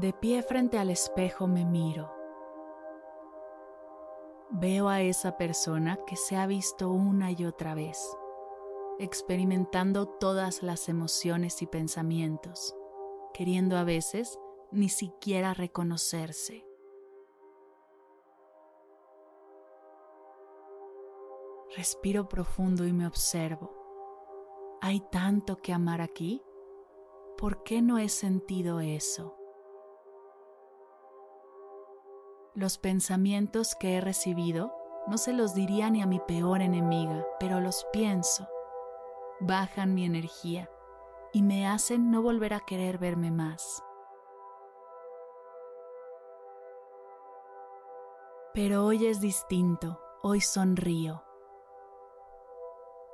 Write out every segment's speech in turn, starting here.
De pie frente al espejo me miro. Veo a esa persona que se ha visto una y otra vez, experimentando todas las emociones y pensamientos, queriendo a veces ni siquiera reconocerse. Respiro profundo y me observo. ¿Hay tanto que amar aquí? ¿Por qué no he sentido eso? Los pensamientos que he recibido no se los diría ni a mi peor enemiga, pero los pienso. Bajan mi energía y me hacen no volver a querer verme más. Pero hoy es distinto, hoy sonrío,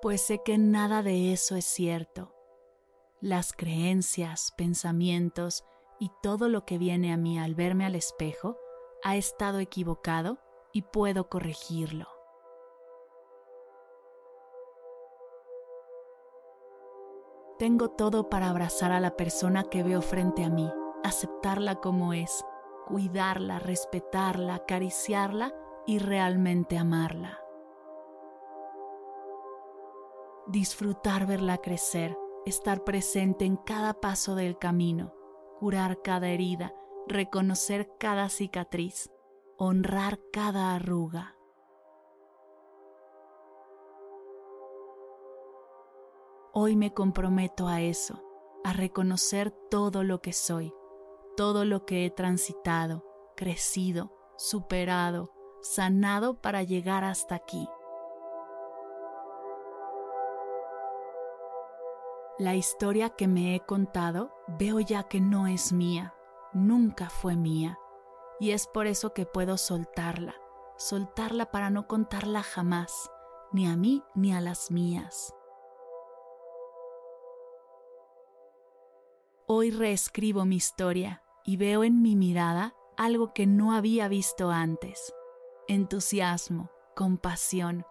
pues sé que nada de eso es cierto. Las creencias, pensamientos y todo lo que viene a mí al verme al espejo ha estado equivocado y puedo corregirlo. Tengo todo para abrazar a la persona que veo frente a mí, aceptarla como es, cuidarla, respetarla, acariciarla y realmente amarla. Disfrutar verla crecer, estar presente en cada paso del camino, curar cada herida, reconocer cada cicatriz, honrar cada arruga. Hoy me comprometo a eso, a reconocer todo lo que soy, todo lo que he transitado, crecido, superado, sanado para llegar hasta aquí. La historia que me he contado veo ya que no es mía, nunca fue mía y es por eso que puedo soltarla, soltarla para no contarla jamás, ni a mí ni a las mías. Hoy reescribo mi historia y veo en mi mirada algo que no había visto antes. Entusiasmo, compasión,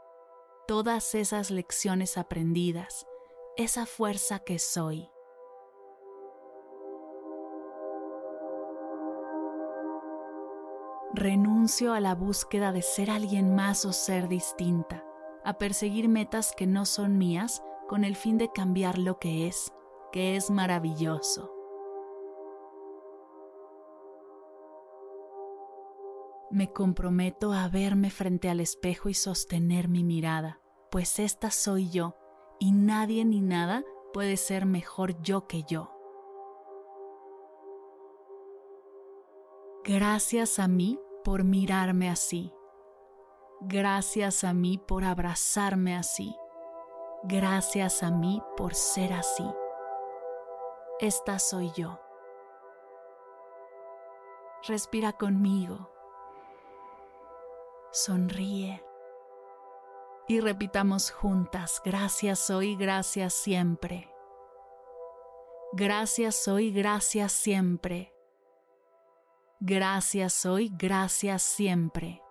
todas esas lecciones aprendidas, esa fuerza que soy. Renuncio a la búsqueda de ser alguien más o ser distinta, a perseguir metas que no son mías con el fin de cambiar lo que es, que es maravilloso. Me comprometo a verme frente al espejo y sostener mi mirada, pues esta soy yo y nadie ni nada puede ser mejor yo que yo. Gracias a mí por mirarme así. Gracias a mí por abrazarme así. Gracias a mí por ser así. Esta soy yo. Respira conmigo. Sonríe. Y repitamos juntas, gracias hoy, gracias siempre. Gracias hoy, gracias siempre. Gracias hoy, gracias siempre.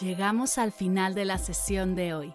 Llegamos al final de la sesión de hoy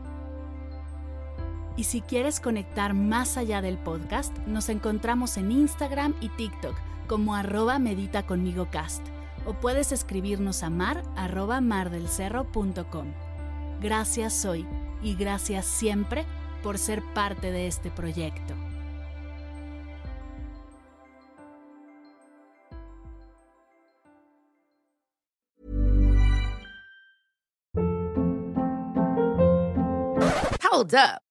Y si quieres conectar más allá del podcast, nos encontramos en Instagram y TikTok como arroba medita conmigo cast o puedes escribirnos a mar arroba mardelcerro.com. Gracias hoy y gracias siempre por ser parte de este proyecto. Hold up.